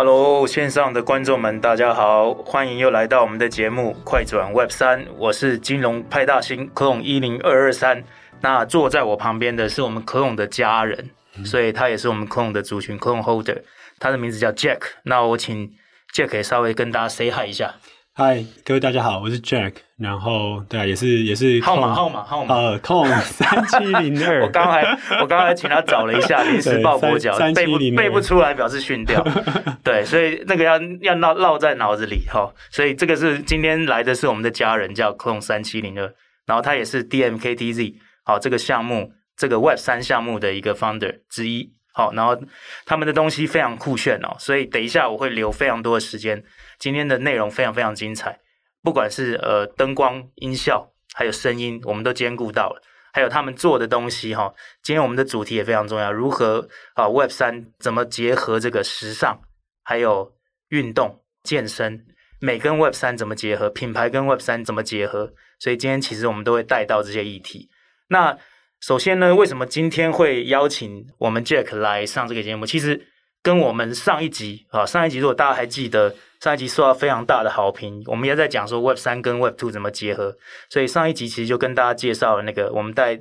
Hello，线上的观众们，大家好，欢迎又来到我们的节目《快转 Web 三》，我是金融派大星科隆一零二二三。那坐在我旁边的是我们科隆的家人，嗯、所以他也是我们科隆的族群科隆 Holder，他的名字叫 Jack。那我请 Jack 也稍微跟大家 say hi 一下。嗨，各位大家好，我是 Jack，然后对啊，也是也是号码号码号码呃，空 三七零二。我刚才我刚才请他找了一下 临时抱佛脚，背不背不出来，表示训掉。对，所以那个要要烙烙在脑子里哈。所以这个是今天来的是我们的家人，叫空三七零二，然后他也是 DMKTZ 好这个项目这个 Web 三项目的一个 founder 之一。好，然后他们的东西非常酷炫哦，所以等一下我会留非常多的时间。今天的内容非常非常精彩，不管是呃灯光、音效，还有声音，我们都兼顾到了。还有他们做的东西哈，今天我们的主题也非常重要，如何啊 Web 三怎么结合这个时尚，还有运动、健身，美跟 Web 三怎么结合，品牌跟 Web 三怎么结合？所以今天其实我们都会带到这些议题。那首先呢，为什么今天会邀请我们 Jack 来上这个节目？其实跟我们上一集啊，上一集如果大家还记得。上一集受到非常大的好评，我们也在讲说 Web 三跟 Web two 怎么结合，所以上一集其实就跟大家介绍了那个，我们带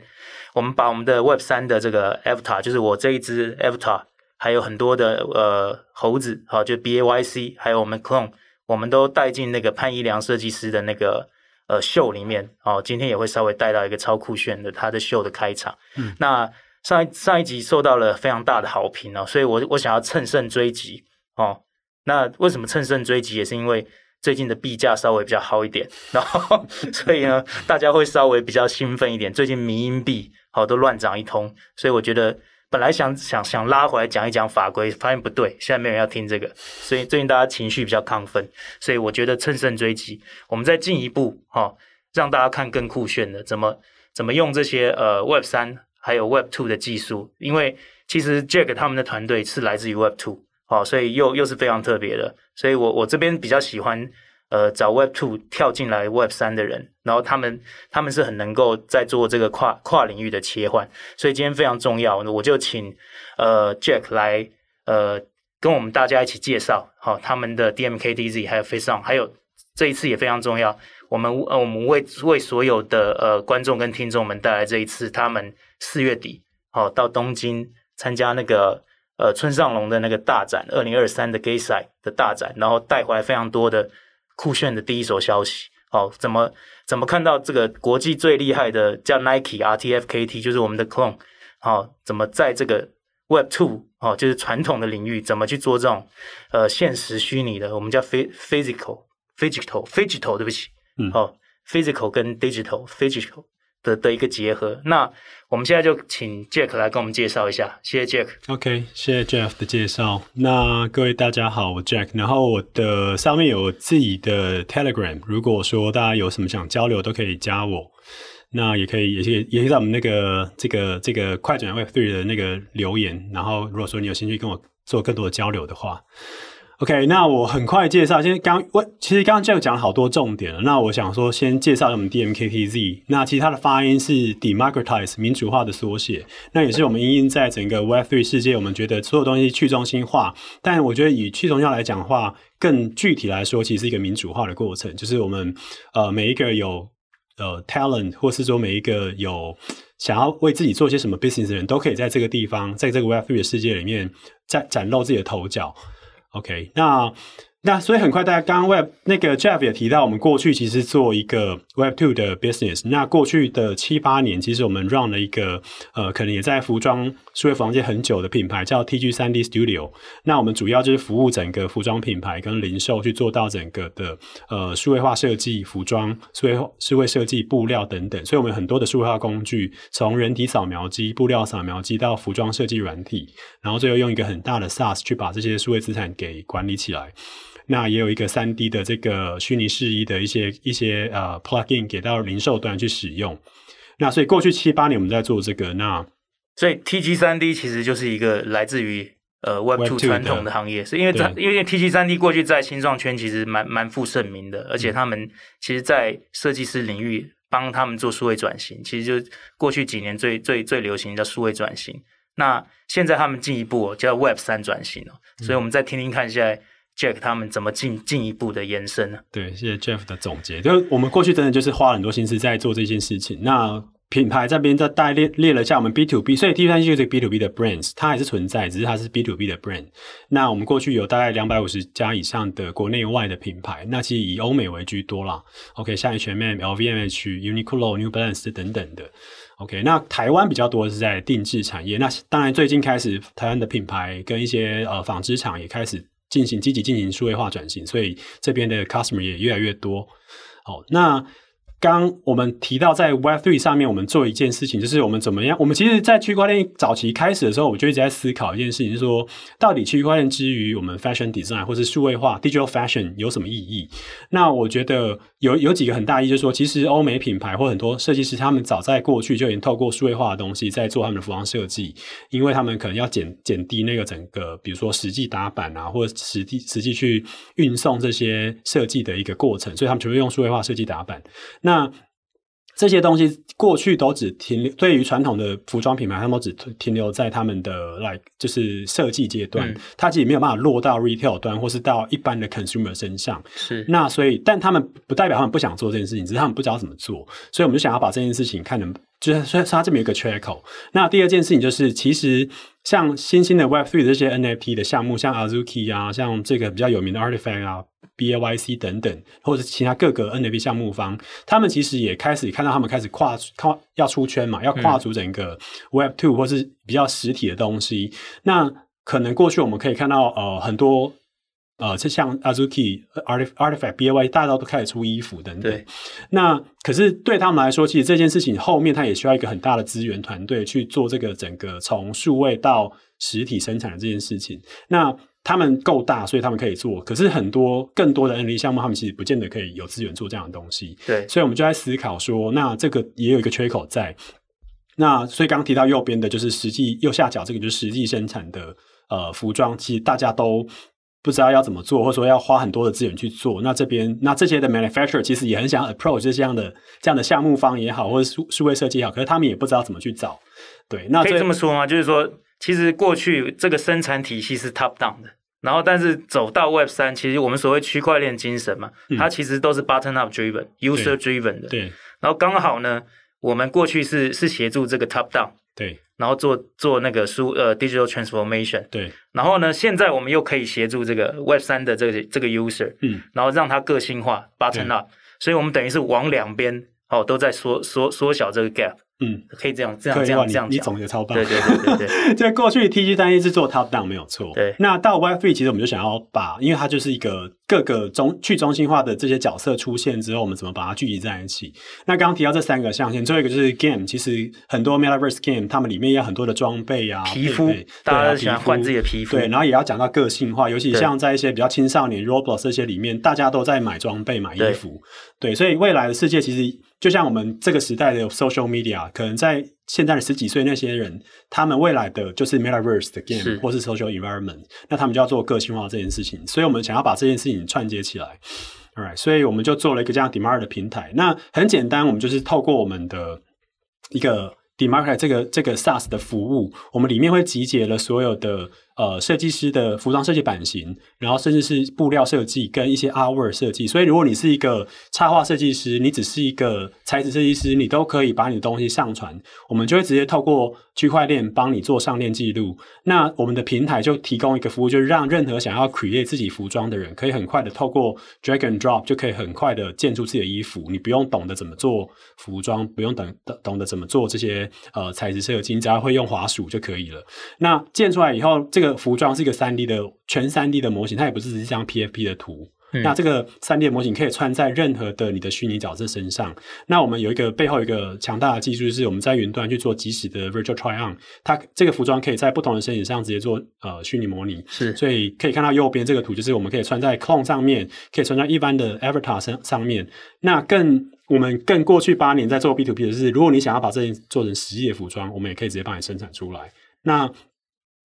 我们把我们的 Web 三的这个 Avatar，就是我这一只 Avatar，还有很多的呃猴子，好，就 B A Y C，还有我们 Clone，我们都带进那个潘一良设计师的那个呃秀里面，哦，今天也会稍微带到一个超酷炫的他的秀的开场。嗯，那上一上一集受到了非常大的好评哦，所以我我想要乘胜追击哦。那为什么乘胜追击？也是因为最近的币价稍微比较好一点，然后 所以呢，大家会稍微比较兴奋一点。最近迷因币好都乱涨一通，所以我觉得本来想想想拉回来讲一讲法规，发现不对，现在没有人要听这个，所以最近大家情绪比较亢奋，所以我觉得乘胜追击，我们再进一步哈，让大家看更酷炫的，怎么怎么用这些呃 Web 三还有 Web two 的技术，因为其实 Jack 他们的团队是来自于 Web two。好，所以又又是非常特别的，所以我我这边比较喜欢，呃，找 Web Two 跳进来 Web 三的人，然后他们他们是很能够在做这个跨跨领域的切换，所以今天非常重要，我就请呃 Jack 来呃跟我们大家一起介绍，好，他们的 DMK DZ 还有 FaceOn，还有这一次也非常重要，我们呃我们为为所有的呃观众跟听众们带来这一次他们四月底好到东京参加那个。呃，村上隆的那个大展，二零二三的 Gayside 的大展，然后带回来非常多的酷炫的第一手消息。哦，怎么怎么看到这个国际最厉害的叫 Nike RTFKT，就是我们的 Clone，哦，怎么在这个 Web Two 哦，就是传统的领域，怎么去做这种呃现实虚拟的，我们叫 physical physical physical，对不起，嗯，哦，physical 跟 digital physical。的的一个结合，那我们现在就请 Jack 来跟我们介绍一下，谢谢 Jack。OK，谢谢 Jeff 的介绍。那各位大家好，我 Jack。然后我的上面有自己的 Telegram，如果说大家有什么想交流，都可以加我。那也可以，也可以，也可以在我们那个这个这个快转 Web Three 的那个留言。然后如果说你有兴趣跟我做更多的交流的话。OK，那我很快介绍。先刚我其实刚刚 j 讲了好多重点了。那我想说，先介绍我们 DMKTZ。那其实它的发音是 Democratize 民主化的缩写。那也是我们因应在整个 Web3 世界，我们觉得所有东西去中心化。但我觉得以去中心化来讲的话，更具体来说，其实是一个民主化的过程。就是我们呃每一个有呃 talent，或是说每一个有想要为自己做些什么 business 的人都可以在这个地方，在这个 Web3 的世界里面展展露自己的头角。OK，那那所以很快，大家刚刚 Web 那个 Jeff 也提到，我们过去其实做一个 Web Two 的 business。那过去的七八年，其实我们 run 了一个呃，可能也在服装数位服装界很久的品牌，叫 TG 3D Studio。那我们主要就是服务整个服装品牌跟零售，去做到整个的呃数位化设计、服装数位数位设计、布料等等。所以我们有很多的数位化工具，从人体扫描机、布料扫描机到服装设计软体，然后最后用一个很大的 SaaS 去把这些数位资产给管理起来。那也有一个三 D 的这个虚拟试衣的一些一些呃 plugin 给到零售端去使用。那所以过去七八年我们在做这个。那所以 TG 三 D 其实就是一个来自于呃 Web Two 传统的行业，是因为在因为 TG 三 D 过去在新创圈其实蛮蛮负盛名的，而且他们其实在设计师领域帮他们做数位转型，其实就过去几年最最最流行的数位转型。那现在他们进一步叫 Web 三转型哦，所以我们再听听看现在 Jack 他们怎么进进一步的延伸呢？对，谢谢 Jeff 的总结。就是我们过去真的就是花了很多心思在做这件事情。那品牌这边再大概列列了一下我们 B to B，所以第三季就是 B to B 的 brands，它还是存在，只是它是 B to B 的 brand。那我们过去有大概两百五十家以上的国内外的品牌，那其实以欧美为居多啦。OK，像 H&M、LVMH、Uniqlo、New Balance 等等的。OK，那台湾比较多的是在定制产业。那当然最近开始，台湾的品牌跟一些呃纺织厂也开始进行积极进行数位化转型，所以这边的 customer 也越来越多。好，那。刚我们提到在 Web Three 上面，我们做一件事情，就是我们怎么样？我们其实，在区块链早期开始的时候，我就一直在思考一件事情，是说，到底区块链之于我们 Fashion Design 或是数位化 Digital Fashion 有什么意义？那我觉得有有几个很大意义，就是说，其实欧美品牌或很多设计师，他们早在过去就已经透过数位化的东西在做他们的服装设计，因为他们可能要减减低那个整个，比如说实际打版啊，或者实际实际去运送这些设计的一个过程，所以他们全部用数位化设计打版。那这些东西过去都只停留，对于传统的服装品牌，他们都只停留在他们的 like 就是设计阶段，嗯、它其实没有办法落到 retail 端，或是到一般的 consumer 身上。是，那所以，但他们不代表他们不想做这件事情，只是他们不知道怎么做。所以我们就想要把这件事情看能，就是说它这边有一个缺口。那第二件事情就是，其实像新兴的 Web Three 这些 NFT 的项目，像 Azuki 啊，像这个比较有名的 Artifact 啊。B A Y C 等等，或者其他各个 N F T 项目方，他们其实也开始看到他们开始跨跨要出圈嘛，要跨足整个 Web Two 或是比较实体的东西。嗯、那可能过去我们可以看到呃很多呃，就像 Azuki、Artifact、B Y，大家都开始出衣服等等。对。那可是对他们来说，其实这件事情后面他也需要一个很大的资源团队去做这个整个从数位到实体生产的这件事情。那他们够大，所以他们可以做。可是很多更多的 NFT 项目，他们其实不见得可以有资源做这样的东西。对，所以我们就在思考说，那这个也有一个缺口在。那所以刚刚提到右边的，就是实际右下角这个，就是实际生产的呃服装，其实大家都不知道要怎么做，或者说要花很多的资源去做。那这边那这些的 manufacturer 其实也很想 approach 这样的这样的项目方也好，或者数数位设计也好，可是他们也不知道怎么去找。对，那可以这么说吗？就是说，其实过去这个生产体系是 top down 的。然后，但是走到 Web 三，其实我们所谓区块链精神嘛，嗯、它其实都是 bottom up driven、user driven 的。对。然后刚好呢，我们过去是是协助这个 top down。对。然后做做那个书呃 digital transformation。对。然后呢，现在我们又可以协助这个 Web 三的这个这个 user，嗯，然后让它个性化 bottom up。所以我们等于是往两边哦都在缩缩缩小这个 gap。嗯，可以这样这样这样这样你总结超棒。对对对对对，在 过去 TG 单一是做 top down 没有错。对，那到 Web3 其实我们就想要把，因为它就是一个各个中去中心化的这些角色出现之后，我们怎么把它聚集在一起？那刚刚提到这三个象限，最后一个就是 game，其实很多 Metaverse game，他们里面也有很多的装备啊，皮肤，大家都喜欢换自己的皮肤。对，然后也要讲到个性化，尤其像在一些比较青少年 Roblox 这些里面，大家都在买装备、买衣服。对，所以未来的世界其实。就像我们这个时代的 social media，可能在现在的十几岁那些人，他们未来的就是 metaverse 的 game 是或是 social environment，那他们就要做个性化这件事情。所以我们想要把这件事情串接起来，alright，所以我们就做了一个这样 Dmart 的平台。那很简单，我们就是透过我们的一个 Dmart 这个这个 SaaS 的服务，我们里面会集结了所有的。呃，设计师的服装设计版型，然后甚至是布料设计跟一些 artwork 设计。所以，如果你是一个插画设计师，你只是一个材质设计师，你都可以把你的东西上传，我们就会直接透过区块链帮你做上链记录。那我们的平台就提供一个服务，就是让任何想要 create 自己服装的人，可以很快的透过 drag and drop 就可以很快的建出自己的衣服。你不用懂得怎么做服装，不用懂懂得怎么做这些呃材质设计，你只要会用滑鼠就可以了。那建出来以后，这个服装是一个三 D 的全三 D 的模型，它也不是只是一张 PFP 的图。嗯、那这个三 D 的模型可以穿在任何的你的虚拟角色身上。那我们有一个背后一个强大的技术，就是我们在云端去做即时的 Virtual Try On。它这个服装可以在不同的身体上直接做呃虚拟模拟。是，所以可以看到右边这个图，就是我们可以穿在 Clone 上面，可以穿在一般的 Avatar 上上面。那更我们更过去八年在做 B to B 的是，如果你想要把这件做成实际的服装，我们也可以直接帮你生产出来。那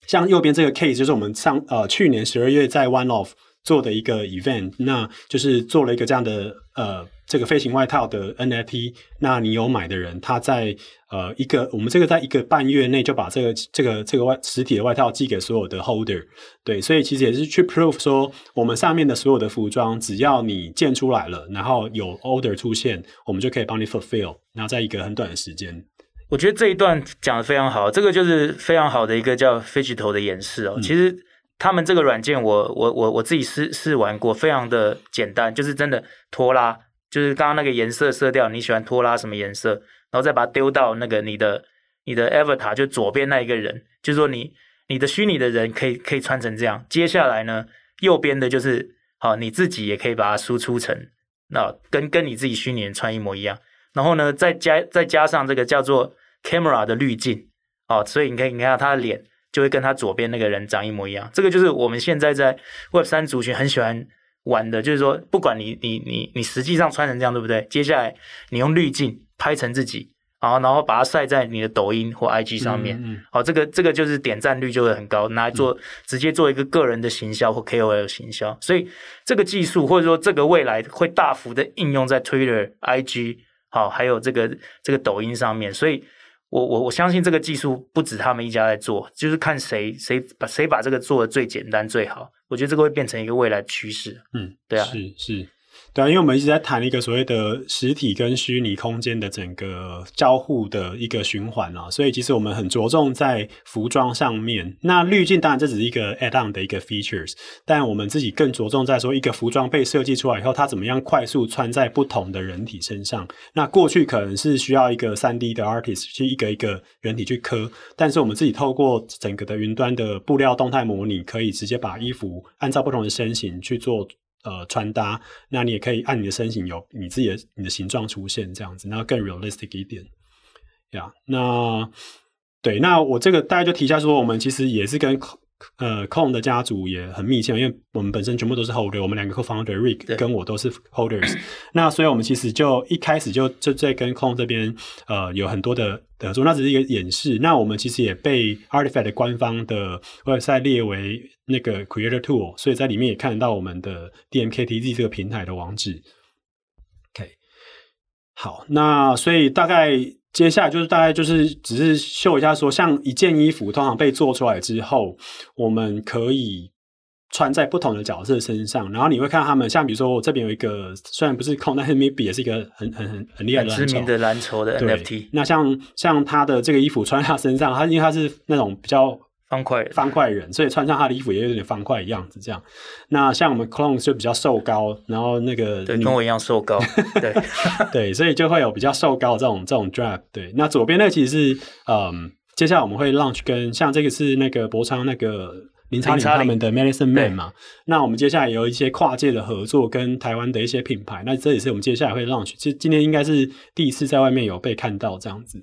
像右边这个 case 就是我们上呃去年十二月在 One Off 做的一个 event，那就是做了一个这样的呃。这个飞行外套的 NFT，那你有买的人，他在呃一个我们这个在一个半月内就把这个这个这个外实体的外套寄给所有的 holder，对，所以其实也是去 prove 说，我们上面的所有的服装，只要你建出来了，然后有 order 出现，我们就可以帮你 fulfill，然后在一个很短的时间。我觉得这一段讲的非常好，这个就是非常好的一个叫 Phygital 的演示哦。嗯、其实他们这个软件我，我我我我自己试试玩过，非常的简单，就是真的拖拉。就是刚刚那个颜色色调，你喜欢拖拉什么颜色，然后再把它丢到那个你的你的 avatar，就左边那一个人，就是说你你的虚拟的人可以可以穿成这样。接下来呢，右边的就是好，你自己也可以把它输出成那跟跟你自己虚拟人穿一模一样。然后呢，再加再加上这个叫做 camera 的滤镜，哦，所以你可以你看他的脸就会跟他左边那个人长一模一样。这个就是我们现在在 Web 三族群很喜欢。玩的就是说，不管你你你你实际上穿成这样，对不对？接下来你用滤镜拍成自己，然后然后把它晒在你的抖音或 IG 上面，嗯，嗯，好，这个这个就是点赞率就会很高，拿来做、嗯、直接做一个个人的行销或 KOL 行销。所以这个技术或者说这个未来会大幅的应用在 Twitter、IG，好，还有这个这个抖音上面。所以我我我相信这个技术不止他们一家在做，就是看谁谁把谁把这个做的最简单最好。我觉得这个会变成一个未来趋势。嗯，对啊，是是，对啊，因为我们一直在谈一个所谓的实体跟虚拟空间的整个交互的一个循环啊，所以其实我们很着重在服装上面。那滤镜当然这只是一个 add-on 的一个 features，但我们自己更着重在说一个服装被设计出来以后，它怎么样快速穿在不同的人体身上。那过去可能是需要一个 3D 的 artist 去一个一个人体去刻，但是我们自己透过整个的云端的布料动态模拟，可以直接把衣服。按照不同的身形去做呃穿搭，那你也可以按你的身形有你自己的你的形状出现这样子，那更 realistic 一点呀。那对，那我这个大家就提一下说，我们其实也是跟。呃，Clone 的家族也很密切，因为我们本身全部都是 holder，我们两个 co-founder Rick 跟我都是 holders。那所以我们其实就一开始就就在跟 Clone 这边呃有很多的合作，那只是一个演示。那我们其实也被 Artifact 的官方的 website 列为那个 Creator Tool，所以在里面也看得到我们的 DMKTZ 这个平台的网址。OK，好，那所以大概。接下来就是大概就是只是秀一下说，像一件衣服通常被做出来之后，我们可以穿在不同的角色身上。然后你会看他们，像比如说我这边有一个，虽然不是 Clone，但是 Maybe 也是一个很很很很厉害的知名的篮球的 NFT。那像像他的这个衣服穿在他身上，他因为他是那种比较。方块方块人，所以穿上他的衣服也有点方块的样子。这样，那像我们 Clone 就比较瘦高，然后那个对，跟我一样瘦高，对对，所以就会有比较瘦高的这种这种 drop。对，那左边那个其实是嗯，接下来我们会 launch 跟像这个是那个博昌那个林昌林他们的 Medicine Man 嘛。那我们接下来有一些跨界的合作，跟台湾的一些品牌。那这也是我们接下来会 launch。其实今天应该是第一次在外面有被看到这样子。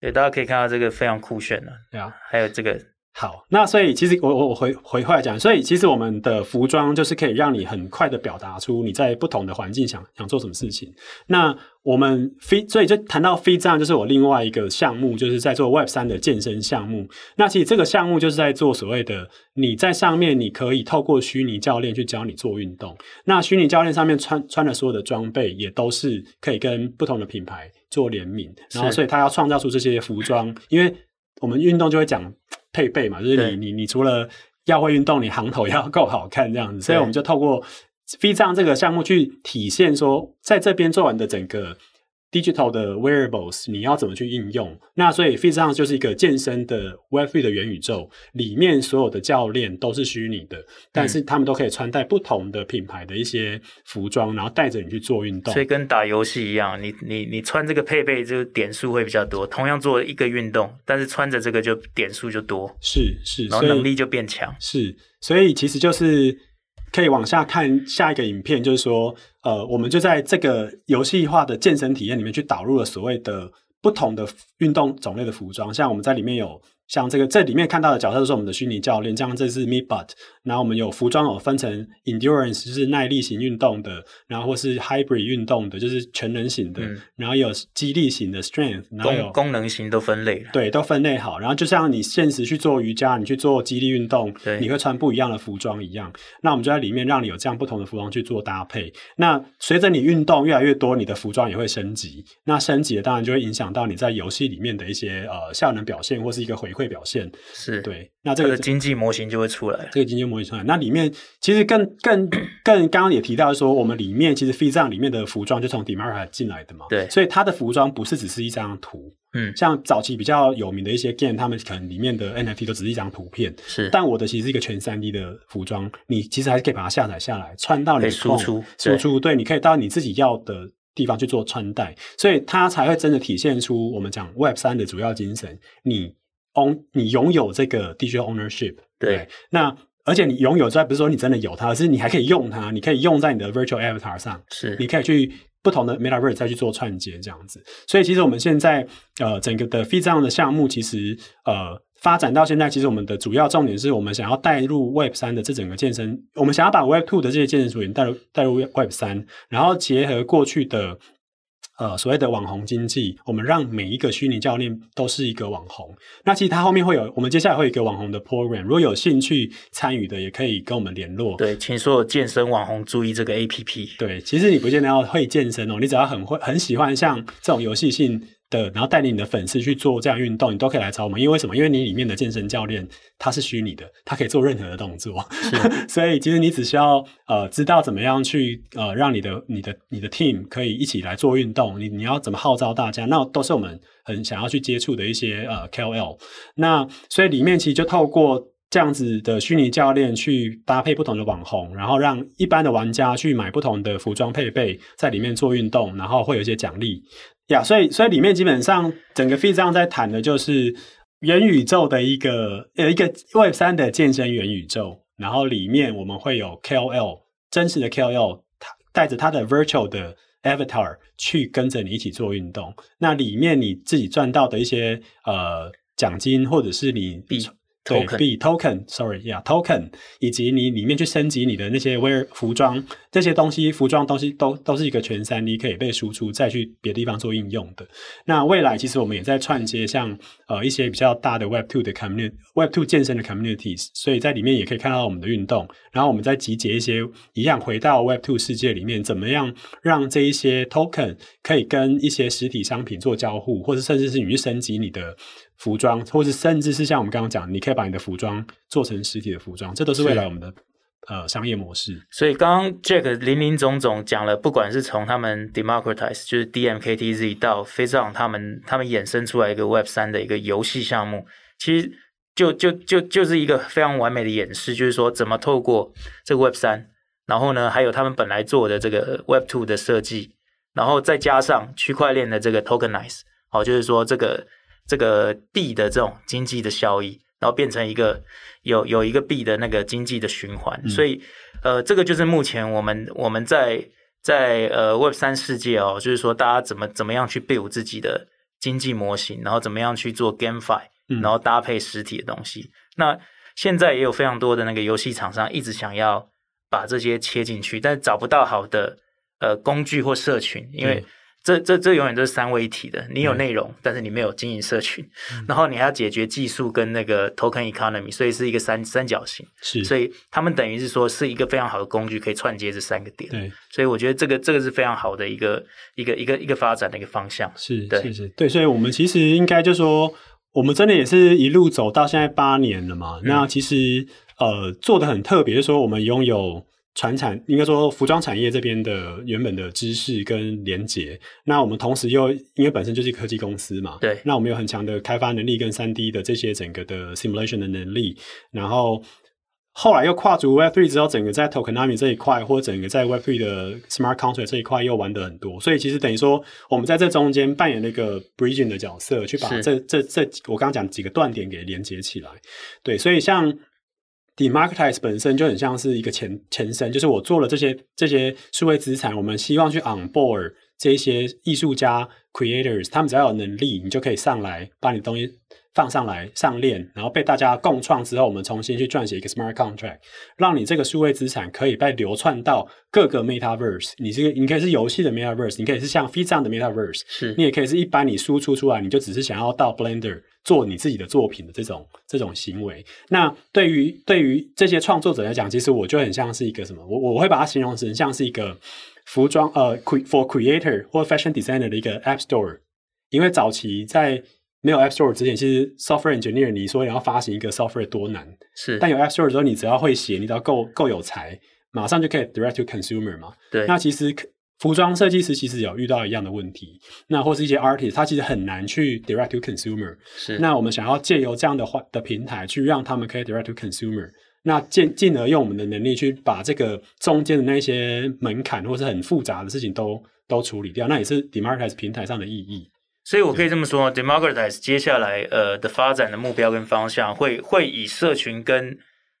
对，大家可以看到这个非常酷炫的，对啊，还有这个好，那所以其实我我我回回过来讲，所以其实我们的服装就是可以让你很快的表达出你在不同的环境想想做什么事情。那我们 Feet，所以就谈到这样，就是我另外一个项目，就是在做 Web 三的健身项目。那其实这个项目就是在做所谓的你在上面你可以透过虚拟教练去教你做运动。那虚拟教练上面穿穿的所有的装备也都是可以跟不同的品牌做联名，然后所以他要创造出这些服装，因为我们运动就会讲配备嘛，就是你你你除了要会运动，你行头要够好看这样子，所以我们就透过 Feet 这个项目去体现说，在这边做完的整个。Digital 的 wearables，你要怎么去应用？那所以 Fit 上就是一个健身的 Web3 的元宇宙，里面所有的教练都是虚拟的，但是他们都可以穿戴不同的品牌的一些服装，然后带着你去做运动。所以跟打游戏一样，你你你穿这个配备，就点数会比较多。同样做一个运动，但是穿着这个就点数就多，是是，然后能力就变强。是，所以其实就是。可以往下看下一个影片，就是说，呃，我们就在这个游戏化的健身体验里面去导入了所谓的不同的运动种类的服装，像我们在里面有像这个这里面看到的角色都是我们的虚拟教练，像这是 Meatbot，然后我们有服装有分成 Endurance 就是耐力型运动的，然后或是 Hybrid 运动的，就是全能型的，嗯、然后有肌力型的 Strength，然后有功能型都分类，对，都分类好。然后就像你现实去做瑜伽，你去做肌力运动，对，你会穿不一样的服装一样。那我们就在里面让你有这样不同的服装去做搭配。那随着你运动越来越多，你的服装也会升级。那升级的当然就会影响到你在游戏里面的一些呃效能表现或是一个回馈表现。是对。那这个、这个经济模型就会出来。这个经济模型出来，那里面其实更更更刚刚也提到说，我们里面其实 Feedzone 里面的服装就从 DeMarcus 进来的嘛。对。所以它的服装不是只是一张图。嗯。像早期比较有名的一些 Game，他们可能里面的 NFT 都只是一张图片。是。但我的其实是一个全三 D 的服装，你其实还是可以把它下载下来，穿到你的输出输出。对，你可以到你自己要的地方去做穿戴，所以它才会真的体现出我们讲 Web 三的主要精神。你 own，你拥有这个 digital ownership。对，对，那而且你拥有之外，不是说你真的有它，而是你还可以用它，你可以用在你的 virtual avatar 上，是，你可以去不同的 metaverse 再去做串接这样子。所以其实我们现在呃整个的 Feedzone 的项目，其实呃发展到现在，其实我们的主要重点是我们想要带入 Web 三的这整个健身，我们想要把 Web two 的这些健身组员带入带入 Web 三，然后结合过去的。呃，所谓的网红经济，我们让每一个虚拟教练都是一个网红。那其实它后面会有，我们接下来会有一个网红的 program，如果有兴趣参与的，也可以跟我们联络。对，请所有健身网红注意这个 APP。对，其实你不见得要会健身哦，你只要很会、很喜欢像这种游戏性。的，然后带领你的粉丝去做这样运动，你都可以来找我们。因为为什么？因为你里面的健身教练他是虚拟的，他可以做任何的动作。所以其实你只需要呃知道怎么样去呃让你的你的你的 team 可以一起来做运动。你你要怎么号召大家？那都是我们很想要去接触的一些呃 KOL。那所以里面其实就透过这样子的虚拟教练去搭配不同的网红，然后让一般的玩家去买不同的服装配备，在里面做运动，然后会有一些奖励。呀，yeah, 所以所以里面基本上整个 Feedzone 在谈的就是元宇宙的一个呃一个 Web 三的健身元宇宙，然后里面我们会有 KOL 真实的 KOL，他带着他的 Virtual 的 Avatar 去跟着你一起做运动，那里面你自己赚到的一些呃奖金或者是你币。Token 对，token，sorry，yeah，token，以及你里面去升级你的那些 wear 服装这些东西，服装东西都都是一个全三 D 可以被输出再去别的地方做应用的。那未来其实我们也在串接像呃一些比较大的 Web Two 的 community，Web Two 健身的 communities，所以在里面也可以看到我们的运动。然后我们再集结一些一样回到 Web Two 世界里面，怎么样让这一些 token 可以跟一些实体商品做交互，或者甚至是你去升级你的。服装，或是甚至是像我们刚刚讲，你可以把你的服装做成实体的服装，这都是未来我们的呃商业模式。所以刚刚 Jack 林林总总讲了，不管是从他们 Democratize 就是 DMKTZ 到 Feedzone 他们他们衍生出来一个 Web 三的一个游戏项目，其实就就就就是一个非常完美的演示，就是说怎么透过这个 Web 三，然后呢，还有他们本来做的这个 Web two 的设计，然后再加上区块链的这个 Tokenize，好，就是说这个。这个币的这种经济的效益，然后变成一个有有一个币的那个经济的循环，嗯、所以呃，这个就是目前我们我们在在呃 Web 三世界哦，就是说大家怎么怎么样去 build 自己的经济模型，然后怎么样去做 GameFi，然后搭配实体的东西。嗯、那现在也有非常多的那个游戏厂商一直想要把这些切进去，但找不到好的呃工具或社群，因为。这这这永远都是三位一体的。你有内容，嗯、但是你没有经营社群，嗯、然后你还要解决技术跟那个 token economy，所以是一个三三角形。是，所以他们等于是说是一个非常好的工具，可以串接这三个点。对，所以我觉得这个这个是非常好的一个一个一个一个发展的一个方向。是，对是是，对，所以我们其实应该就说，我们真的也是一路走到现在八年了嘛。嗯、那其实呃做的很特别，就是说我们拥有。传产应该说服装产业这边的原本的知识跟连结，那我们同时又因为本身就是科技公司嘛，对，那我们有很强的开发能力跟三 D 的这些整个的 simulation 的能力，然后后来又跨足 Web Three 之后，整个在 tokenomics 这一块或整个在 Web Three 的 smart contract 这一块又玩得很多，所以其实等于说我们在这中间扮演了一个 bridging 的角色，去把这是这这我刚刚讲几个断点给连接起来，对，所以像。Demarketize 本身就很像是一个前前身，就是我做了这些这些数位资产，我们希望去 onboard 这些艺术家 creators，他们只要有能力，你就可以上来把你东西放上来上链，然后被大家共创之后，我们重新去撰写一个 smart contract，让你这个数位资产可以被流窜到各个 metaverse。你这个你可以是游戏的 metaverse，你可以是像 Feed 这样的 metaverse，是你也可以是一般你输出出来，你就只是想要到 Blender 做你自己的作品的这种这种行为。那对于对于这些创作者来讲，其实我就很像是一个什么？我我会把它形容成像是一个服装呃 for creator 或 fashion designer 的一个 app store，因为早期在没有 App Store 之前，其实 software engineer 你说你要发行一个 software 多难，是。但有 App Store 之后，你只要会写，你只要够够有才，马上就可以 direct to consumer 嘛。对。那其实服装设计师其实有遇到一样的问题，那或是一些 artist，他其实很难去 direct to consumer。是。那我们想要借由这样的话的平台，去让他们可以 direct to consumer，那进进而用我们的能力去把这个中间的那些门槛或是很复杂的事情都都处理掉，那也是 Democratize 平台上的意义。所以我可以这么说，Democratize 接下来呃的发展的目标跟方向会会以社群跟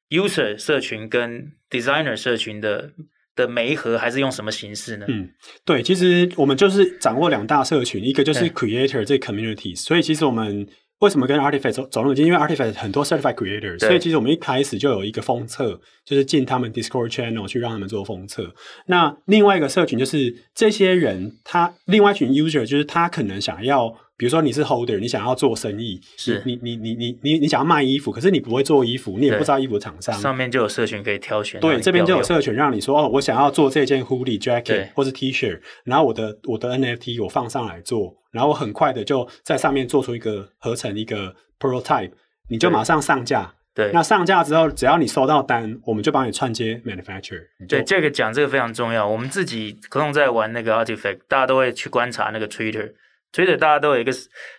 user 社群跟 designer 社群的的媒合，还是用什么形式呢？嗯，对，其实我们就是掌握两大社群，一个就是 creator 这 community，所以其实我们。为什么跟 Artifact 走走那么近？因为 Artifact 很多 certified creators，所以其实我们一开始就有一个封测，就是进他们 Discord channel 去让他们做封测。那另外一个社群就是这些人，他另外一群 user 就是他可能想要，比如说你是 holder，你想要做生意，是你你你你你你想要卖衣服，可是你不会做衣服，你也不知道衣服厂商，上面就有社群可以挑选。对，这边就有社群让你说哦，我想要做这件 hoodie jacket 或是 T-shirt，然后我的我的 NFT 我放上来做。然后很快的就在上面做出一个合成一个 prototype，你就马上上架。对，那上架之后，只要你收到单，我们就帮你串接 manufacturer。对，这个讲这个非常重要。我们自己可能在玩那个 artifact，大家都会去观察那个 Twitter，Twitter 大家都有一个，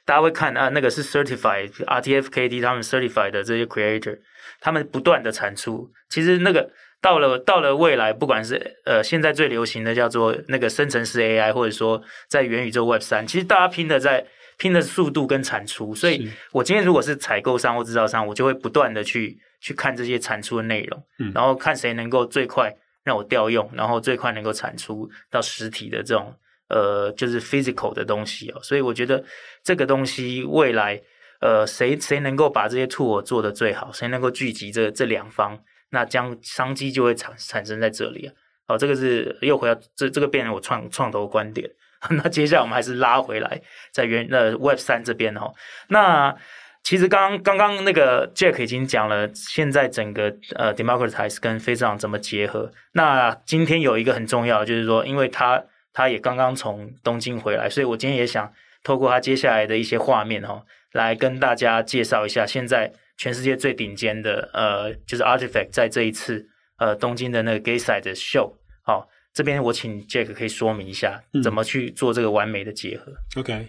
大家会看啊，那个是 certified RTFKD 他们 certified 的这些 creator，他们不断的产出。其实那个。到了到了未来，不管是呃现在最流行的叫做那个生成式 AI，或者说在元宇宙 Web 三，其实大家拼的在拼的速度跟产出。所以我今天如果是采购商或制造商，我就会不断的去去看这些产出的内容，嗯，然后看谁能够最快让我调用，然后最快能够产出到实体的这种呃就是 physical 的东西哦。所以我觉得这个东西未来呃谁谁能够把这些 tool 做得最好，谁能够聚集这这两方。那将商机就会产产生在这里啊！好，这个是又回到这这个变成我创创投观点。那接下来我们还是拉回来，在原呃 Web 三这边哦。那其实刚刚刚那个 Jack 已经讲了，现在整个呃 Democratize 跟 Face 怎么结合。那今天有一个很重要，就是说，因为他他也刚刚从东京回来，所以我今天也想透过他接下来的一些画面哦，来跟大家介绍一下现在。全世界最顶尖的呃，就是 Artifact 在这一次呃东京的那个 Gateside 的 show，好，这边我请 Jack 可以说明一下怎么去做这个完美的结合。嗯、OK，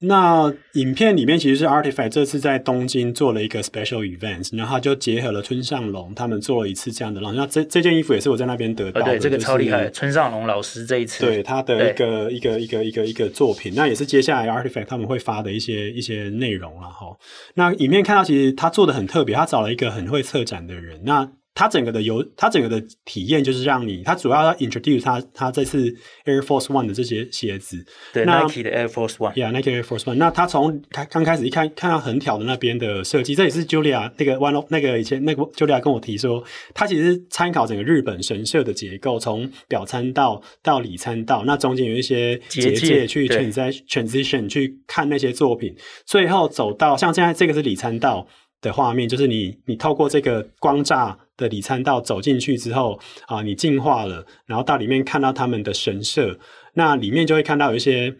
那影片里面其实是 Artifact 这次在东京做了一个 special event，然后他就结合了村上隆他们做了一次这样的，那这这件衣服也是我在那边得到的，对，这个超厉害，就是、村上隆老师这一次对他的一个一个一个一个一个作品，那也是接下来 Artifact 他们会发的一些一些内容了哈。那影片看到，其实他做的很特别，他找了一个很会策展的人。那他整个的游，它整个的体验就是让你，它主要要 introduce 它它这次 Air Force One 的这些鞋子，对那 Nike 的 Air Force One，Yeah，Nike Air Force One。那它从开刚开始一看看到横条的那边的设计，这也是 Julia 那个 One 那个以前那个 Julia 跟我提说，他其实参考整个日本神社的结构，从表参道到里参道，那中间有一些结界去 transition transition 去看那些作品，最后走到像现在这个是里参道的画面，就是你你透过这个光栅。的里参道走进去之后啊，你进化了，然后到里面看到他们的神社，那里面就会看到有一些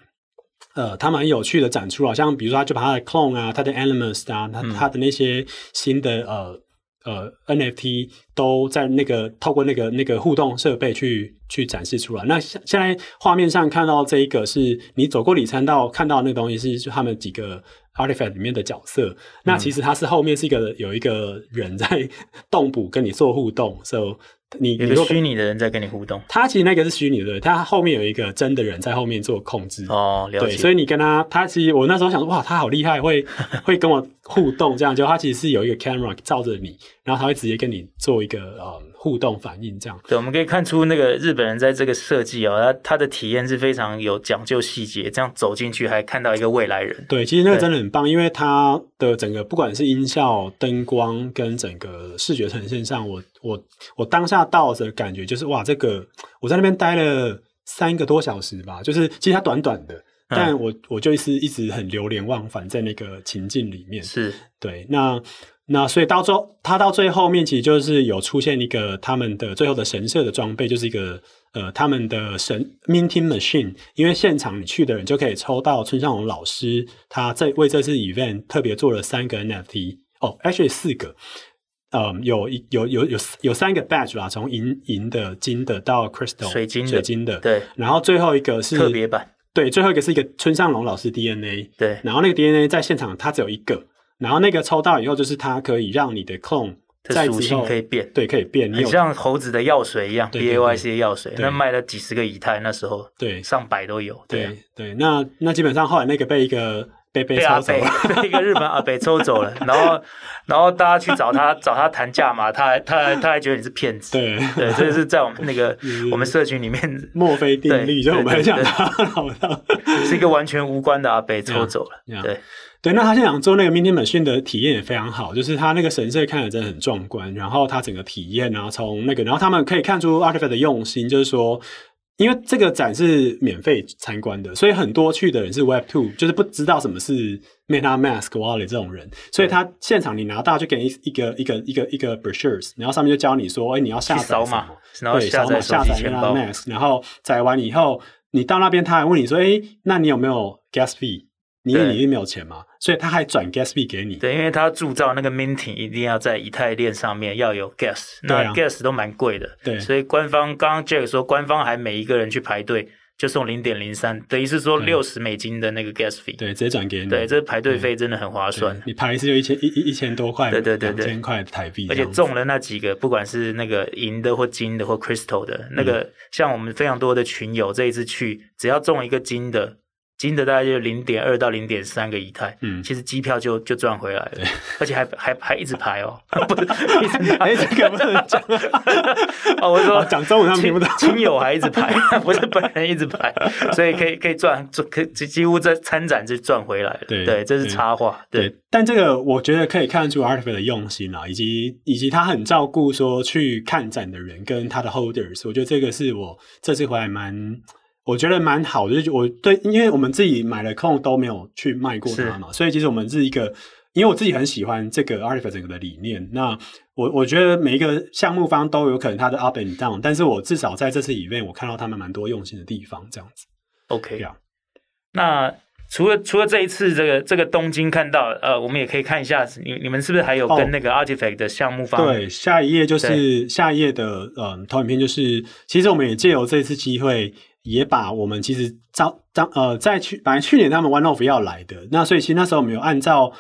呃，他们很有趣的展出，好像比如说他就把他的 clone 啊，他的 Animus 啊，他他的那些新的呃呃 NFT 都在那个透过那个那个互动设备去去展示出来。那现现在画面上看到这一个是你走过里参道看到那个东西是就他们几个。Artifact 里面的角色，那其实它是后面是一个有一个人在 动捕跟你做互动，所以你有个虚拟的人在跟你互动，他其实那个是虚拟的，他后面有一个真的人在后面做控制哦，了解。对，所以你跟他，他其实我那时候想说，哇，他好厉害，会 会跟我互动这样，就他其实是有一个 camera 照着你，然后他会直接跟你做一个呃互动反应这样。对，我们可以看出那个日本人在这个设计哦，他他的体验是非常有讲究细节，这样走进去还看到一个未来人。对，其实那个真的很棒，因为它的整个不管是音效、灯光跟整个视觉呈现上，我我我当下到的感觉。就是哇，这个我在那边待了三个多小时吧，就是其实它短短的，但我我就是一直很流连忘返在那个情境里面。是对，那那所以到最后，他到最后面其实就是有出现一个他们的最后的神社的装备，就是一个呃他们的神 minting machine，因为现场你去的人就可以抽到村上隆老师他在为这次 event 特别做了三个 NFT 哦，actually 四个。嗯，有一有有有有三个 badge 啦，从银银的、金的到 crystal 水晶的，水晶的，对。然后最后一个是特别版，对，最后一个是一个村上隆老师 DNA，对。然后那个 DNA 在现场它只有一个，然后那个抽到以后就是它可以让你的 clone 在属性可以变，对，可以变，你像猴子的药水一样，BAYC 的药水，那卖了几十个以太，那时候对。上百都有，对对，对。那那基本上后来那个被一个。被被抽走了，被一个日本阿北抽走了，然后然后大家去找他找他谈价嘛，他还他还他还觉得你是骗子，对。对，这是在我们那个 我们社群里面。墨菲定律，就我们讲他 是一个完全无关的阿北抽走了，对对，那他现场做那个 minting machine 的体验也非常好，就是他那个神社看着真的很壮观，然后他整个体验然后从那个，然后他们可以看出 Artifact 的用心，就是说。因为这个展是免费参观的，所以很多去的人是 Web Two，就是不知道什么是 MetaMask Wallet 这种人，所以他现场你拿到就给你一个一个一个一个 brochures，然后上面就教你说，哎，你要下载什么，然后下载下载 MetaMask，然后载完以后，你到那边他还问你说，哎，那你有没有 Gas Fee？你因为你没有钱嘛，所以他还转 gas fee 给你。对，因为他铸造那个 minting 一定要在以太链上面要有 gas，那 gas 都蛮贵的。对，所以官方刚刚 Jack 说，官方还每一个人去排队就送零点零三，等于是说六十美金的那个 gas fee。对，直接转给你。对，这排队费真的很划算。你排一次就一千一一一千多块，对对对对，两千块台币。而且中了那几个，不管是那个银的或金的或 crystal 的，那个像我们非常多的群友这一次去，只要中一个金的。金的大概就零点二到零点三个以太，嗯，其实机票就就赚回来了，而且还还还一直排哦，不是一直排，这个不能讲。哦，我说讲中文他们听不懂，亲友还一直排，不是本人一直排，所以可以可以赚，可几几乎在参展就赚回来了。对对，这是插话。对，但这个我觉得可以看出 Artifact 的用心啊，以及以及他很照顾说去看展的人跟他的 holders，我觉得这个是我这次回来蛮。我觉得蛮好的，就我对，因为我们自己买了空都没有去卖过它嘛，所以其实我们是一个，因为我自己很喜欢这个 Artifact 整个的理念。那我我觉得每一个项目方都有可能它的 up and down，但是我至少在这次里面，我看到他们蛮多用心的地方，这样子。OK 啊，那除了除了这一次这个这个东京看到，呃，我们也可以看一下，你你们是不是还有跟那个 Artifact 的项目方？对，下一页就是下一页的嗯投影片，就是其实我们也借由这次机会。也把我们其实招招呃，在去本来去年他们 One of 要来的，那所以其实那时候我们有按照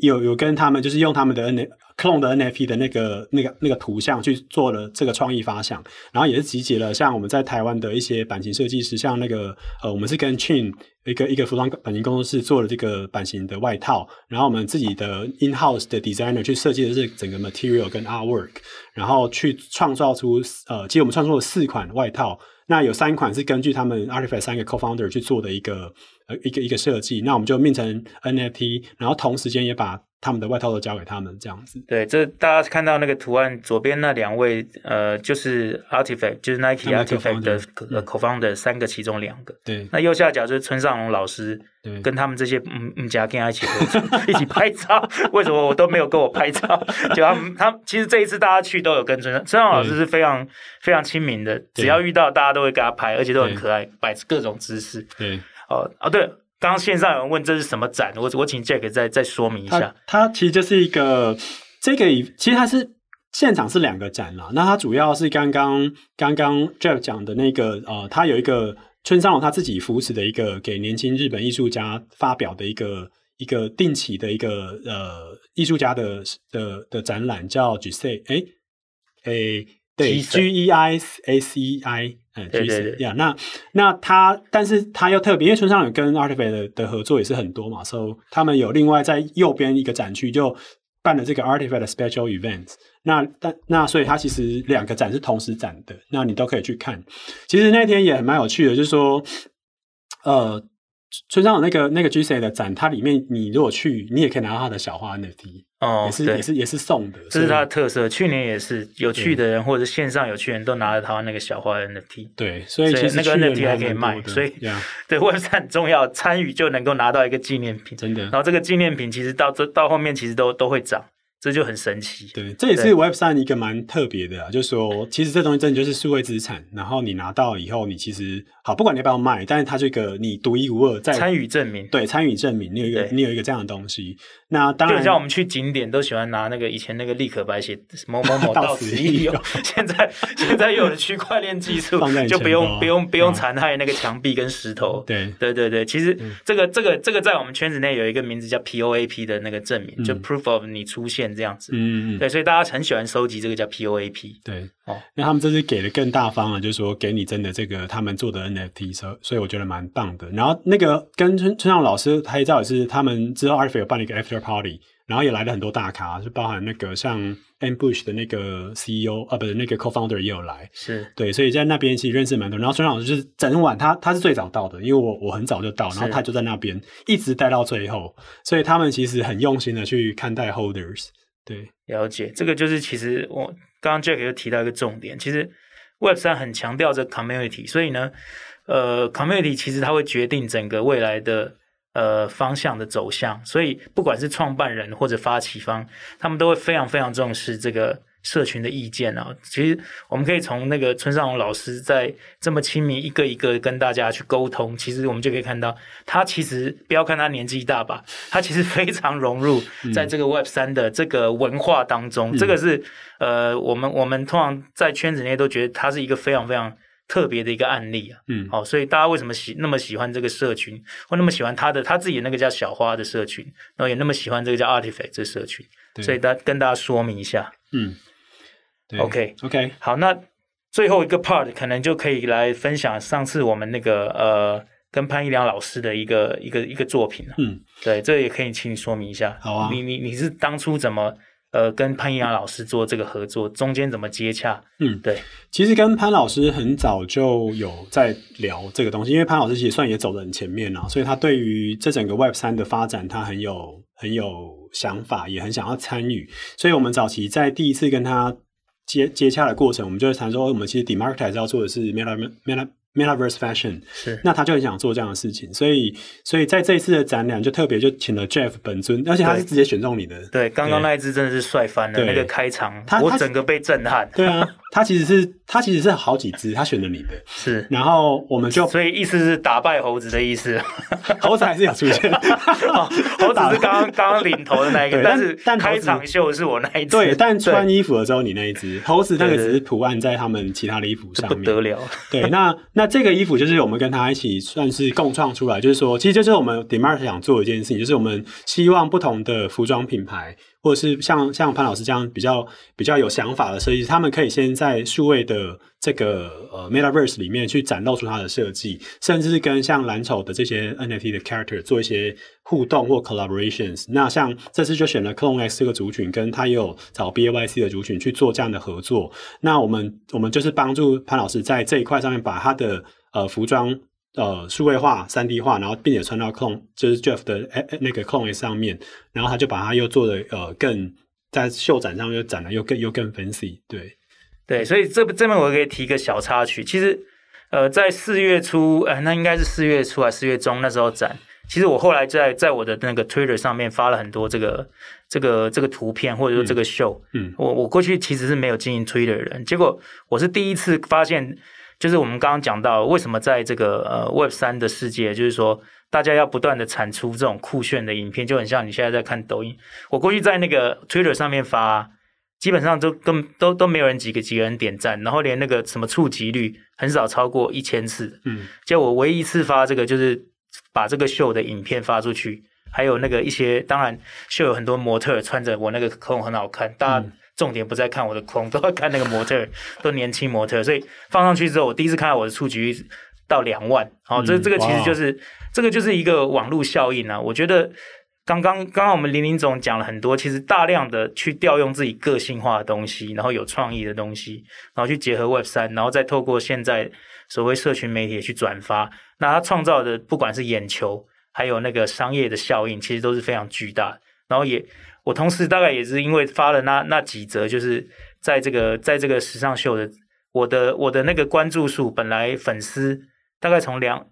有有跟他们就是用他们的 N Clone 的 N F P 的那个那个那个图像去做了这个创意发想，然后也是集结了像我们在台湾的一些版型设计师，像那个呃，我们是跟 Chin 一个一个服装版型工作室做了这个版型的外套，然后我们自己的 In House 的 Designer 去设计的是整个 Material 跟 Artwork，然后去创造出呃，其实我们创作了四款外套。那有三款是根据他们 Artifact 三个 Co-founder 去做的一个呃一个一个设计，那我们就命成 NFT，然后同时间也把他们的外套都交给他们这样子。对，这大家看到那个图案，左边那两位呃就是 Artifact，就是 Nike Artifact 的 Co-founder 三个其中两个。对，那右下角就是村上龙老师，对，跟他们这些嗯嗯家跟他一起合作 一起拍照。为什么我都没有跟我拍照？就他们他们其实这一次大家去都有跟村上村上老师是非常非常亲民的，只要遇到大家都会跟他拍，而且都很可爱，摆各种姿势。对，哦哦对。刚刚线上有人问这是什么展，我我请 Jack 再再说明一下。它其实就是一个这个，其实它是现场是两个展啦。那它主要是刚刚刚刚 Jack 讲的那个呃，他有一个村上隆他自己扶持的一个给年轻日本艺术家发表的一个一个定期的一个呃艺术家的的的展览，叫哎哎对，G E I S E I，嗯，对对对，呀，那那他，但是他又特别，因为村上有跟 Artifact 的，的合作也是很多嘛，所以他们有另外在右边一个展区就办了这个 Artifact Special Events。那但那所以它其实两个展是同时展的，那你都可以去看。其实那天也蛮有趣的，就是说，呃。村上有那个那个 GC 的展，它里面你如果去，你也可以拿到他的小花 NFT，哦，也是也是也是送的，这是它的特色。去年也是有去的人或者线上有去的人都拿了他那个小花 NFT，对，所以其实那个 NFT 还可以卖，所以. 对 Web3 很重要，参与就能够拿到一个纪念品，真的。然后这个纪念品其实到这到后面其实都都会涨。这就很神奇，对，这也是 Web 三一个蛮特别的啊，就是说，其实这东西真的就是数位资产，然后你拿到以后，你其实好，不管你要不要卖，但是它这个你独一无二，在参与证明，对，参与证明，你有一个你有一个这样的东西。那当然，像我们去景点都喜欢拿那个以前那个立可白写某某某 到此一游，现在现在有了区块链技术，就不用不用不用残害那个墙壁跟石头。对对对对，其实这个这个这个在我们圈子内有一个名字叫 POAP 的那个证明，就 Proof of 你出现这样子。嗯嗯。对，所以大家很喜欢收集这个叫 POAP。对哦，那他们这次给的更大方了，就是说给你真的这个他们做的 NFT，所所以我觉得蛮棒的。然后那个跟村村上老师拍照也是他们之后有办了一个 After Party，然后也来了很多大咖，就包含那个像 Ambush 的那个 CEO 啊，不是那个 Co-founder 也有来，是对，所以在那边其实认识蛮多。然后村上老师就是整晚，他他是最早到的，因为我我很早就到，然后他就在那边一直待到最后，所以他们其实很用心的去看待 Holders。对，了解这个就是其实我刚刚 Jack 又提到一个重点，其实 Web 三很强调这 Community，所以呢，呃，Community 其实它会决定整个未来的。呃，方向的走向，所以不管是创办人或者发起方，他们都会非常非常重视这个社群的意见啊。其实我们可以从那个村上隆老师在这么亲密一个一个跟大家去沟通，其实我们就可以看到，他其实不要看他年纪大吧，他其实非常融入在这个 Web 三的这个文化当中。嗯、这个是呃，我们我们通常在圈子内都觉得他是一个非常非常。特别的一个案例啊，嗯，好，所以大家为什么喜那么喜欢这个社群，或那么喜欢他的他自己的那个叫小花的社群，然后也那么喜欢这个叫 Artifact 这社群，所以大跟大家说明一下，嗯，OK OK，好，那最后一个 part 可能就可以来分享上次我们那个呃跟潘一良老师的一个一个一个作品了，嗯，对，这也可以请你说明一下，好啊，你你你是当初怎么？呃，跟潘一良老师做这个合作，中间怎么接洽？嗯，对，其实跟潘老师很早就有在聊这个东西，因为潘老师其实算也走得很前面了，所以他对于这整个 Web 三的发展，他很有很有想法，也很想要参与。所以我们早期在第一次跟他接接洽的过程，我们就会谈说，我们其实 demarket 要做的是 Meta Meta。Metaverse Fashion 是，那他就很想做这样的事情，所以所以在这一次的展览就特别就请了 Jeff 本尊，而且他是直接选中你的。对，刚刚那一只真的是帅翻了，那个开场，我整个被震撼。对啊，他其实是他其实是好几只，他选了你的。是，然后我们就所以意思是打败猴子的意思，猴子还是有出现，猴子是刚刚刚刚领头的那一个，但是但开场秀是我那一只。对，但穿衣服的时候你那一只，猴子那个只是图案在他们其他的衣服上面，不得了。对，那那。那这个衣服就是我们跟他一起算是共创出来，就是说，其实就是我们 Demart 想做的一件事情，就是我们希望不同的服装品牌，或者是像像潘老师这样比较比较有想法的设计师，他们可以先在数位的这个呃 Metaverse 里面去展露出它的设计，甚至是跟像蓝筹的这些 NFT 的 character 做一些互动或 collaborations。那像这次就选了 Clone X 这个族群，跟他也有找 BAYC 的族群去做这样的合作。那我们我们就是帮助潘老师在这一块上面把他的。呃，服装呃数位化、三 D 化，然后并且穿到 Clone，就是 Jeff 的那个 Clone 上面，然后他就把它又做的呃更在秀展上又展了又更又更 fancy，对对，所以这这边我可以提一个小插曲，其实呃在四月初，呃那应该是四月初还是四月中那时候展，其实我后来在在我的那个 Twitter 上面发了很多这个这个这个图片或者说这个秀，嗯，嗯我我过去其实是没有经营 Twitter 的人，结果我是第一次发现。就是我们刚刚讲到，为什么在这个呃 Web 三的世界，就是说大家要不断的产出这种酷炫的影片，就很像你现在在看抖音。我过去在那个 Twitter 上面发，基本上都跟都都没有人几个几个人点赞，然后连那个什么触及率很少超过一千次。嗯，就我唯一一次发这个，就是把这个秀的影片发出去，还有那个一些，当然秀有很多模特穿着我那个 clone 很好看，大家重点不在看我的空，都要看那个模特，都年轻模特。所以放上去之后，我第一次看到我的触及率到两万。好，这这个其实就是这个就是一个网络效应啊。我觉得。刚刚刚刚我们林林总讲了很多，其实大量的去调用自己个性化的东西，然后有创意的东西，然后去结合 Web 三，然后再透过现在所谓社群媒体去转发，那他创造的不管是眼球，还有那个商业的效应，其实都是非常巨大。然后也我同时大概也是因为发了那那几则，就是在这个在这个时尚秀的我的我的那个关注数，本来粉丝大概从两。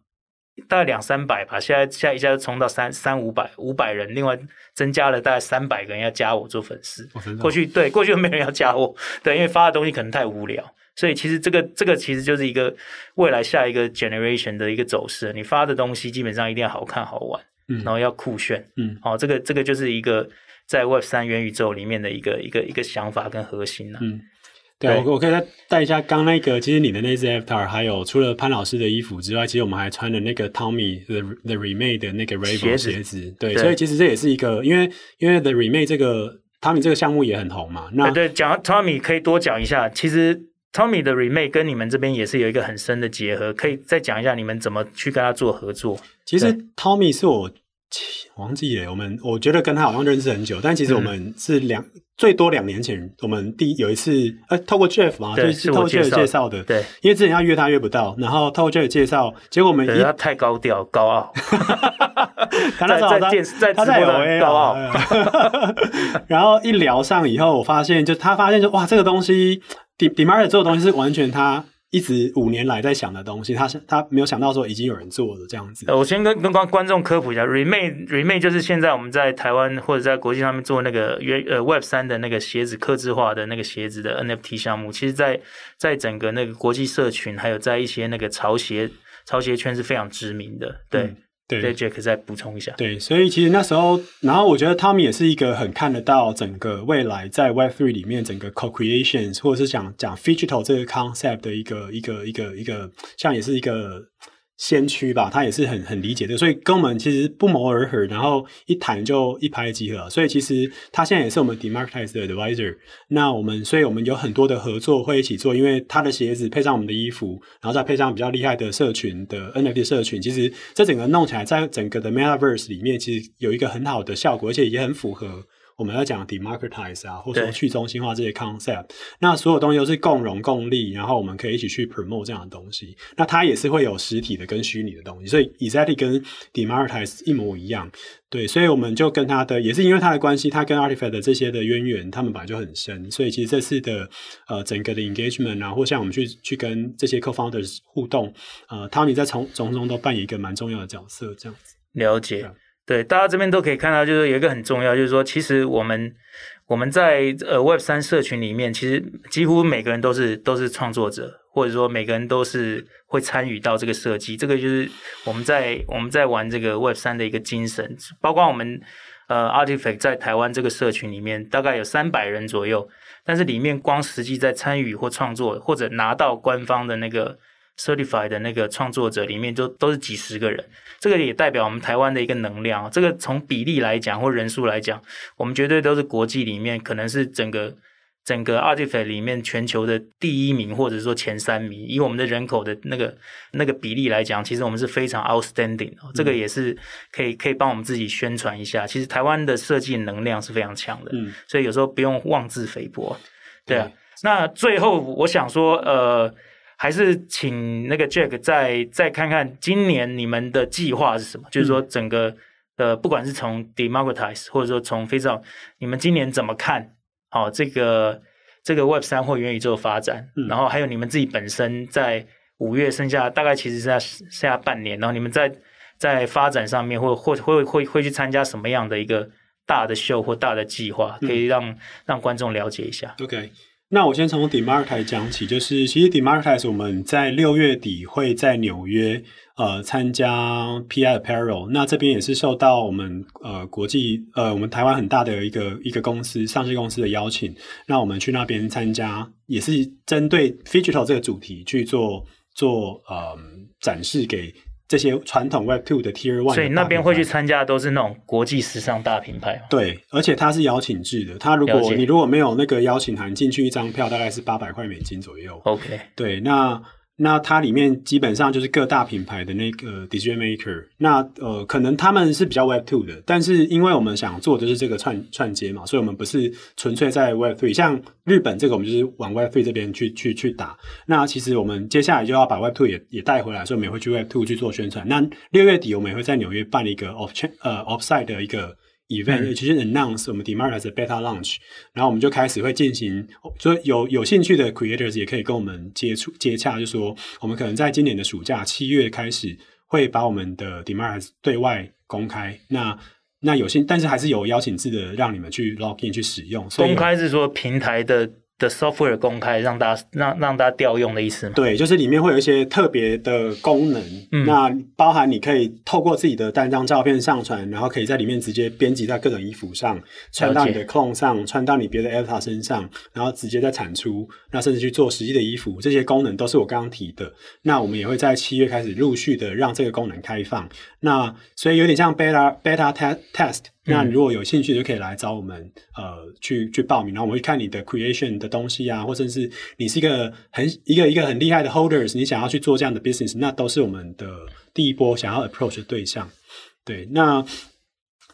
大概两三百吧，现在现在一下子冲到三三五百五百人，另外增加了大概三百个人要加我做粉丝。哦、过去对过去都没人要加我，对，因为发的东西可能太无聊，所以其实这个这个其实就是一个未来下一个 generation 的一个走势。你发的东西基本上一定要好看好玩，嗯，然后要酷炫，嗯，好、哦，这个这个就是一个在 Web 三元宇宙里面的一个一个一个想法跟核心了、啊，嗯。对，我我可以再带一下刚那个，其实你的那只 Avatar，还有除了潘老师的衣服之外，其实我们还穿了那个 Tommy the the remade 的那个 Rainbow 鞋子，对，对，所以其实这也是一个，因为因为 the remade 这个 Tommy 这个项目也很红嘛。那对，讲 Tommy 可以多讲一下，其实 Tommy 的 remade 跟你们这边也是有一个很深的结合，可以再讲一下你们怎么去跟他做合作。其实 Tommy 是我。忘记了，我们我觉得跟他好像认识很久，但其实我们是两、嗯、最多两年前，我们第有一次呃透过 Jeff 嘛，就，是透过 Jeff 介绍的，对，因为之前要约他约不到，然后透过 Jeff 介绍，结果我们一他太高调高傲，他在在电在他在 LA 高傲，然后一聊上以后，我发现就他发现就哇这个东西 DeMark 这个东西是完全他。一直五年来在想的东西，他他没有想到说已经有人做了这样子。我先跟跟观观众科普一下，Remade Remade 就是现在我们在台湾或者在国际上面做那个约呃 Web 三的那个鞋子刻字化的那个鞋子的 NFT 项目，其实在在整个那个国际社群，还有在一些那个潮鞋潮鞋圈是非常知名的，对。嗯对，Jack 再补充一下。对，所以其实那时候，然后我觉得 Tommy 也是一个很看得到整个未来在 Web Three 里面整个 co-creations 或者是讲讲 digital 这个 concept 的一个一个一个一个，像也是一个。先驱吧，他也是很很理解的，所以跟我们其实不谋而合，然后一谈就一拍即合。所以其实他现在也是我们 Demarketize 的 advisor。那我们，所以我们有很多的合作会一起做，因为他的鞋子配上我们的衣服，然后再配上比较厉害的社群的 NFT 社群，其实这整个弄起来，在整个的 Metaverse 里面，其实有一个很好的效果，而且也很符合。我们要讲 democratize 啊，或者说去中心化这些 concept，那所有东西都是共荣共利，然后我们可以一起去 promote 这样的东西。那它也是会有实体的跟虚拟的东西，所以 exactly 跟 democratize 一模一样。对，所以我们就跟他的也是因为他的关系，他跟 artifact 的这些的渊源，他们本来就很深。所以其实这次的呃整个的 engagement 啊，或像我们去去跟这些 co-founders 互动，呃，Tony 在从从中都扮演一个蛮重要的角色，这样子。了解。对，大家这边都可以看到，就是有一个很重要，就是说，其实我们我们在呃 Web 三社群里面，其实几乎每个人都是都是创作者，或者说每个人都是会参与到这个设计。这个就是我们在我们在玩这个 Web 三的一个精神。包括我们呃 RTFKT 在台湾这个社群里面，大概有三百人左右，但是里面光实际在参与或创作或者拿到官方的那个。Certified 的那个创作者里面就都是几十个人，这个也代表我们台湾的一个能量。这个从比例来讲或人数来讲，我们绝对都是国际里面可能是整个整个 RTFKT 里面全球的第一名，或者说前三名。以我们的人口的那个那个比例来讲，其实我们是非常 outstanding。这个也是可以可以帮我们自己宣传一下。其实台湾的设计能量是非常强的，嗯，所以有时候不用妄自菲薄。对啊，那最后我想说，呃。还是请那个 Jack 再再看看今年你们的计划是什么？嗯、就是说整个呃，不管是从 Democratize 或者说从 Phygital，你们今年怎么看？好、哦，这个这个 Web 三或元宇宙发展，嗯、然后还有你们自己本身在五月剩下大概其实是在剩下半年，然后你们在在发展上面或或会会会去参加什么样的一个大的秀或大的计划，可以让、嗯、让观众了解一下。OK。那我先从 Demarketize 讲起，就是其实 Demarketize 我们在六月底会在纽约呃参加 PI Apparel，那这边也是受到我们呃国际呃我们台湾很大的一个一个公司上市公司的邀请，那我们去那边参加，也是针对 Phygital 这个主题去做做呃展示给这些传统 Web Two 的 Tier One，所以那边会去参加都是那种国际时尚大品牌。对，而且它是邀请制的，它如果你如果没有那个邀请函进去，一张票大概是八百块美金左右。OK，对，那。那它里面基本上就是各大品牌的那个 decision maker。那呃，可能他们是比较 Web Two 的，但是因为我们想做的是这个串串接嘛，所以我们不是纯粹在 Web Three。像日本这个，我们就是往 Web Three 这边去去去打。那其实我们接下来就要把 Web Two 也也带回来，所以我们也会去 Web Two 去做宣传。那六月底我们也会在纽约办一个 Offchain 呃 offsite 的一个。Event 其是 announce 我们 DeMark as a beta launch，然后我们就开始会进行，所以有有兴趣的 creators 也可以跟我们接触接洽，就说我们可能在今年的暑假七月开始会把我们的 DeMark 对外公开。那那有幸，但是还是有邀请制的，让你们去 login 去使用。公开是说平台的。的 software 公开让大家让让大家调用的意思吗？对，就是里面会有一些特别的功能，嗯，那包含你可以透过自己的单张照片上传，然后可以在里面直接编辑在各种衣服上，穿到你的 clone 上，穿到你别的 avatar 身上，然后直接再产出，那甚至去做实际的衣服，这些功能都是我刚刚提的。那我们也会在七月开始陆续的让这个功能开放。那所以有点像 beta beta test test。那如果有兴趣，就可以来找我们，呃，去去报名，然后我们会看你的 creation 的东西啊，或者是你是一个很一个一个很厉害的 holders，你想要去做这样的 business，那都是我们的第一波想要 approach 的对象。对，那。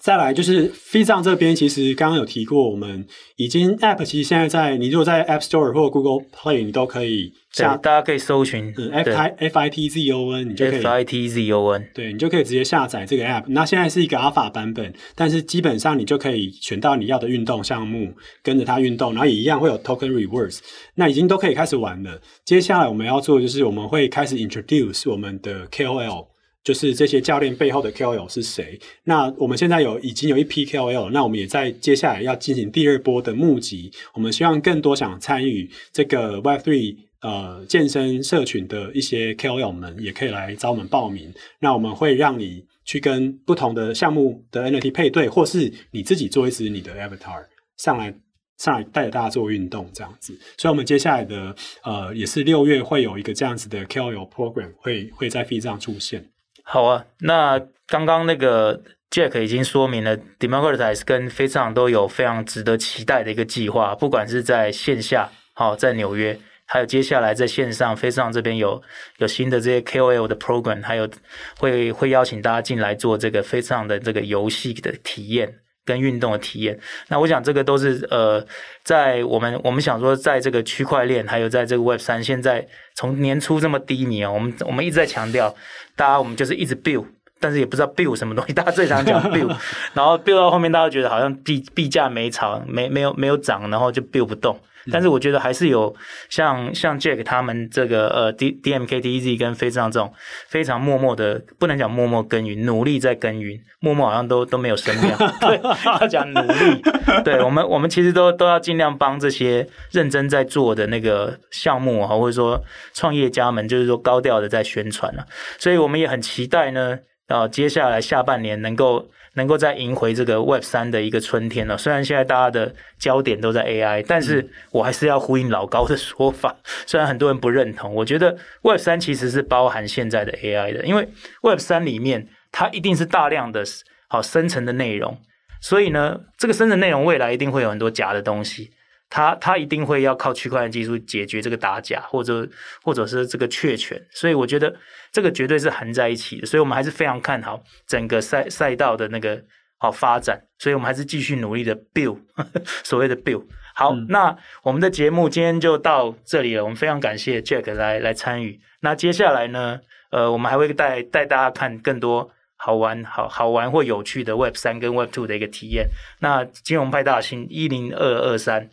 再来就是 Feedzon 这边，其实刚刚有提过，我们已经 App 其实现在在你如果在 App Store 或 Google Play，你都可以下，大家可以搜寻、嗯、F I F I T Z O N，你就可以 F I T Z O N，对，你就可以直接下载这个 App。那现在是一个 Alpha 版本，但是基本上你就可以选到你要的运动项目，跟着它运动，然后也一样会有 Token Rewards。那已经都可以开始玩了。接下来我们要做的就是我们会开始 Introduce 我们的 K O L。就是这些教练背后的 KOL 是谁？那我们现在有已经有一批 KOL，那我们也在接下来要进行第二波的募集。我们希望更多想参与这个 Web3 呃健身社群的一些 KOL 们，也可以来找我们报名。那我们会让你去跟不同的项目的 NFT 配对，或是你自己做一支你的 Avatar 上来上来带着大家做运动这样子。所以，我们接下来的呃也是六月会有一个这样子的 KOL program 会会在 f e 上出现。好啊，那刚刚那个 Jack 已经说明了，Democratize 跟 f a c e o n 都有非常值得期待的一个计划，不管是在线下，好，在纽约，还有接下来在线上 f a c e o n 这边有有新的这些 KOL 的 program，还有会会邀请大家进来做这个 f a c e o n 的这个游戏的体验。跟运动的体验，那我想这个都是呃，在我们我们想说，在这个区块链，还有在这个 Web 三，现在从年初这么低迷啊，我们我们一直在强调，大家我们就是一直 build，但是也不知道 build 什么东西，大家最常讲 build，然后 build 到后面，大家觉得好像币币价没涨，没没有没有涨，然后就 build 不动。但是我觉得还是有像像 Jack 他们这个呃 D D M K T Z 跟 Feedzon 这种非常默默的，不能讲默默耕耘，努力在耕耘，默默好像都都没有声量。对，要讲努力。对我们，我们其实都都要尽量帮这些认真在做的那个项目啊，或者说创业家们，就是说高调的在宣传了。所以我们也很期待呢，啊，接下来下半年能够。能够再赢回这个 Web 三的一个春天了。虽然现在大家的焦点都在 AI，但是我还是要呼应老高的说法。虽然很多人不认同，我觉得 Web 三其实是包含现在的 AI 的，因为 Web 三里面它一定是大量的好深层的内容，所以呢，这个深层内容未来一定会有很多假的东西。他他一定会要靠区块链技术解决这个打假，或者或者是这个确权，所以我觉得这个绝对是含在一起的，所以我们还是非常看好整个赛赛道的那个好发展，所以我们还是继续努力的 build 所谓的 build。好，嗯、那我们的节目今天就到这里了，我们非常感谢 Jack 来来参与。那接下来呢，呃，我们还会带带大家看更多好玩好好玩或有趣的 Web 三跟 Web Two 的一个体验。那金融派大星一零二二三。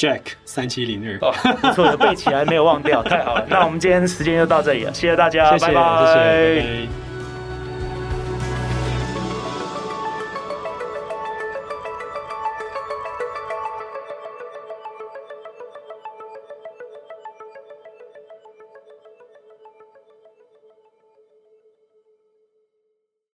Jack 三七零二哦，不错，背起来没有忘掉，太好了。那我们今天时间就到这里了，谢谢大家，谢谢，拜拜。谢谢，拜拜。